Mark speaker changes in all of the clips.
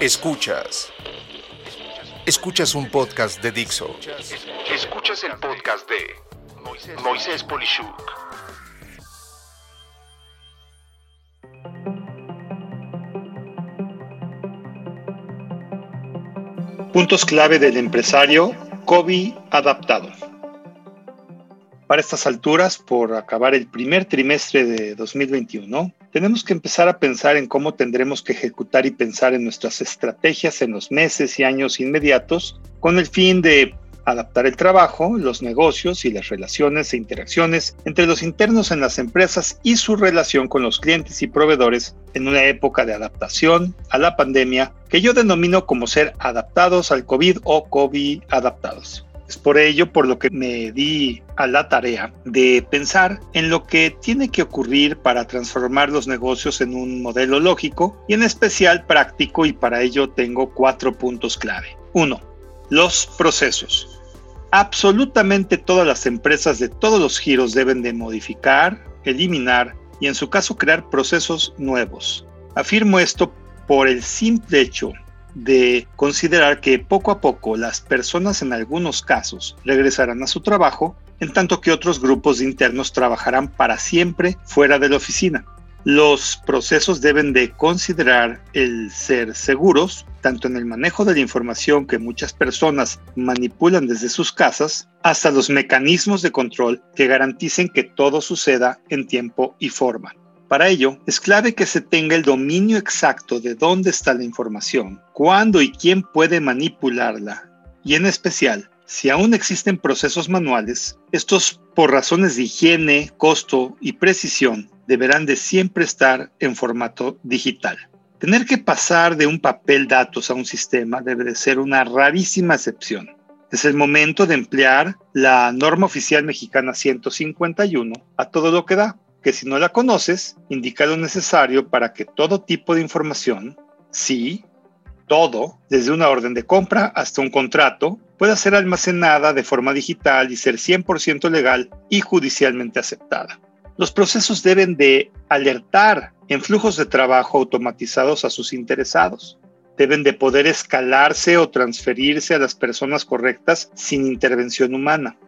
Speaker 1: Escuchas. Escuchas un podcast de Dixo.
Speaker 2: Escuchas el podcast de Moisés Polishuk.
Speaker 3: Puntos clave del empresario COVID adaptado. Para estas alturas, por acabar el primer trimestre de 2021, tenemos que empezar a pensar en cómo tendremos que ejecutar y pensar en nuestras estrategias en los meses y años inmediatos con el fin de adaptar el trabajo, los negocios y las relaciones e interacciones entre los internos en las empresas y su relación con los clientes y proveedores en una época de adaptación a la pandemia que yo denomino como ser adaptados al COVID o COVID adaptados. Es por ello por lo que me di a la tarea de pensar en lo que tiene que ocurrir para transformar los negocios en un modelo lógico y en especial práctico y para ello tengo cuatro puntos clave. Uno, Los procesos. Absolutamente todas las empresas de todos los giros deben de modificar, eliminar y en su caso crear procesos nuevos. Afirmo esto por el simple hecho de considerar que poco a poco las personas en algunos casos regresarán a su trabajo, en tanto que otros grupos de internos trabajarán para siempre fuera de la oficina. Los procesos deben de considerar el ser seguros, tanto en el manejo de la información que muchas personas manipulan desde sus casas, hasta los mecanismos de control que garanticen que todo suceda en tiempo y forma. Para ello, es clave que se tenga el dominio exacto de dónde está la información, cuándo y quién puede manipularla, y en especial, si aún existen procesos manuales, estos por razones de higiene, costo y precisión deberán de siempre estar en formato digital. Tener que pasar de un papel datos a un sistema debe de ser una rarísima excepción. Es el momento de emplear la norma oficial mexicana 151 a todo lo que da que si no la conoces, indica lo necesario para que todo tipo de información, sí, todo, desde una orden de compra hasta un contrato, pueda ser almacenada de forma digital y ser 100% legal y judicialmente aceptada. Los procesos deben de alertar en flujos de trabajo automatizados a sus interesados. Deben de poder escalarse o transferirse a las personas correctas sin intervención humana.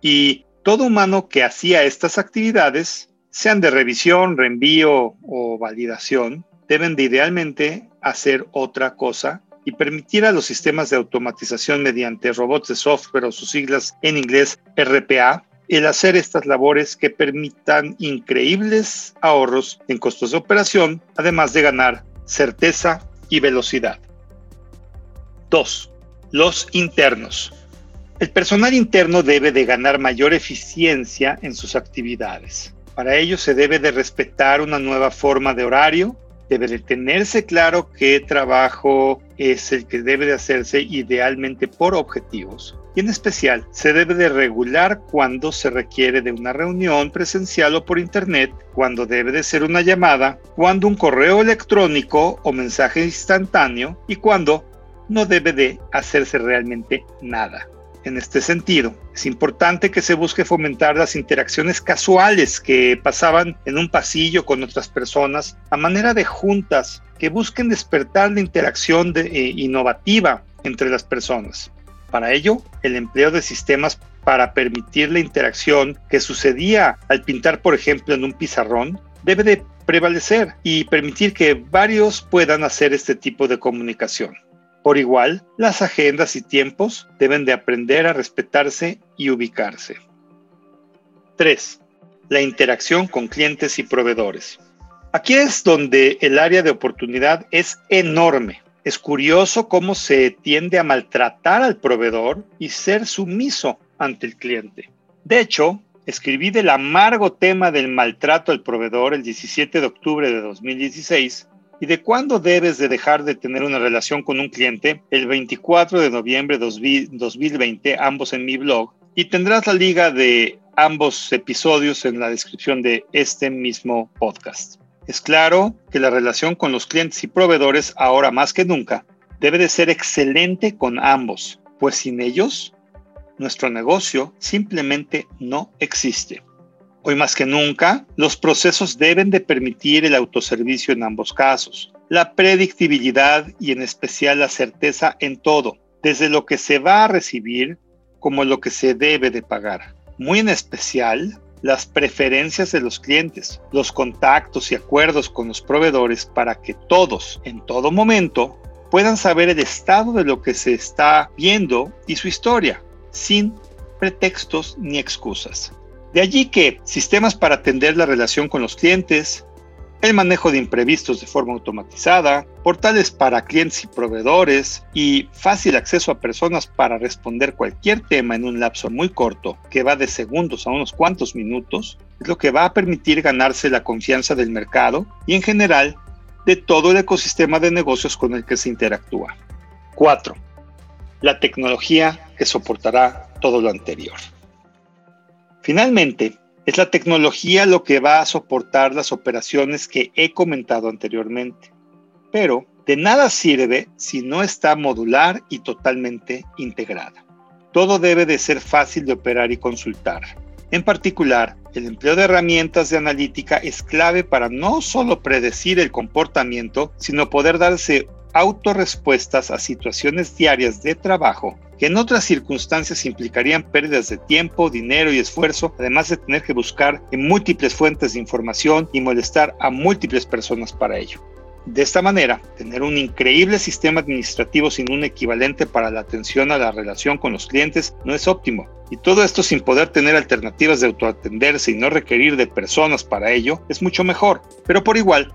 Speaker 3: Y todo humano que hacía estas actividades sean de revisión, reenvío o validación, deben de idealmente hacer otra cosa y permitir a los sistemas de automatización mediante robots de software o sus siglas en inglés RPA el hacer estas labores que permitan increíbles ahorros en costos de operación, además de ganar certeza y velocidad. 2. Los internos. El personal interno debe de ganar mayor eficiencia en sus actividades. Para ello se debe de respetar una nueva forma de horario, debe de tenerse claro qué trabajo es el que debe de hacerse idealmente por objetivos. Y en especial, se debe de regular cuando se requiere de una reunión presencial o por internet, cuando debe de ser una llamada, cuando un correo electrónico o mensaje instantáneo y cuando no debe de hacerse realmente nada. En este sentido, es importante que se busque fomentar las interacciones casuales que pasaban en un pasillo con otras personas a manera de juntas que busquen despertar la interacción eh, innovativa entre las personas. Para ello, el empleo de sistemas para permitir la interacción que sucedía al pintar, por ejemplo, en un pizarrón, debe de prevalecer y permitir que varios puedan hacer este tipo de comunicación. Por igual, las agendas y tiempos deben de aprender a respetarse y ubicarse. 3. La interacción con clientes y proveedores. Aquí es donde el área de oportunidad es enorme. Es curioso cómo se tiende a maltratar al proveedor y ser sumiso ante el cliente. De hecho, escribí del amargo tema del maltrato al proveedor el 17 de octubre de 2016 y de cuándo debes de dejar de tener una relación con un cliente el 24 de noviembre de 2020, ambos en mi blog, y tendrás la liga de ambos episodios en la descripción de este mismo podcast. Es claro que la relación con los clientes y proveedores ahora más que nunca debe de ser excelente con ambos, pues sin ellos nuestro negocio simplemente no existe. Hoy más que nunca, los procesos deben de permitir el autoservicio en ambos casos. la predictibilidad y en especial la certeza en todo, desde lo que se va a recibir como lo que se debe de pagar. Muy en especial las preferencias de los clientes, los contactos y acuerdos con los proveedores para que todos, en todo momento, puedan saber el estado de lo que se está viendo y su historia, sin pretextos ni excusas. De allí que sistemas para atender la relación con los clientes, el manejo de imprevistos de forma automatizada, portales para clientes y proveedores y fácil acceso a personas para responder cualquier tema en un lapso muy corto, que va de segundos a unos cuantos minutos, es lo que va a permitir ganarse la confianza del mercado y en general de todo el ecosistema de negocios con el que se interactúa. 4. La tecnología que soportará todo lo anterior. Finalmente, es la tecnología lo que va a soportar las operaciones que he comentado anteriormente. Pero de nada sirve si no está modular y totalmente integrada. Todo debe de ser fácil de operar y consultar. En particular, el empleo de herramientas de analítica es clave para no solo predecir el comportamiento, sino poder darse autorrespuestas a situaciones diarias de trabajo que en otras circunstancias implicarían pérdidas de tiempo, dinero y esfuerzo, además de tener que buscar en múltiples fuentes de información y molestar a múltiples personas para ello. De esta manera, tener un increíble sistema administrativo sin un equivalente para la atención a la relación con los clientes no es óptimo. Y todo esto sin poder tener alternativas de autoatenderse y no requerir de personas para ello es mucho mejor. Pero por igual,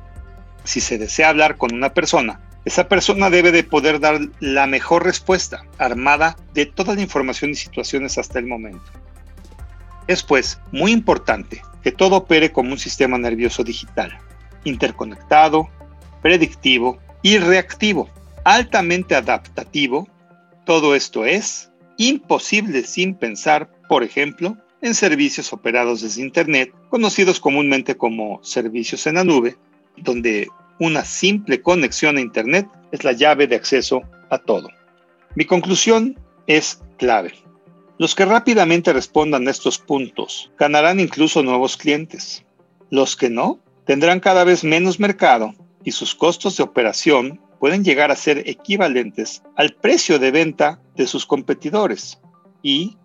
Speaker 3: si se desea hablar con una persona, esa persona debe de poder dar la mejor respuesta, armada de toda la información y situaciones hasta el momento. Es pues muy importante que todo opere como un sistema nervioso digital, interconectado, predictivo y reactivo, altamente adaptativo. Todo esto es imposible sin pensar, por ejemplo, en servicios operados desde Internet, conocidos comúnmente como servicios en la nube, donde una simple conexión a Internet es la llave de acceso a todo. Mi conclusión es clave. Los que rápidamente respondan a estos puntos ganarán incluso nuevos clientes. Los que no tendrán cada vez menos mercado y sus costos de operación pueden llegar a ser equivalentes al precio de venta de sus competidores. Y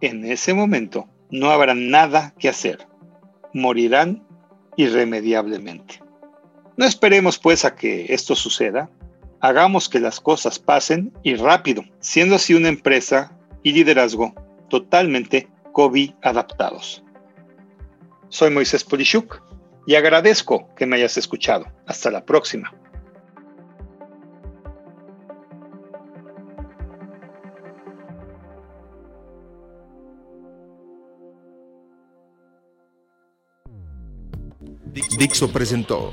Speaker 3: en ese momento no habrá nada que hacer. Morirán irremediablemente. No esperemos pues a que esto suceda. Hagamos que las cosas pasen y rápido, siendo así una empresa y liderazgo totalmente COVID adaptados. Soy Moisés Polishuk y agradezco que me hayas escuchado. Hasta la próxima.
Speaker 1: Dixo presentó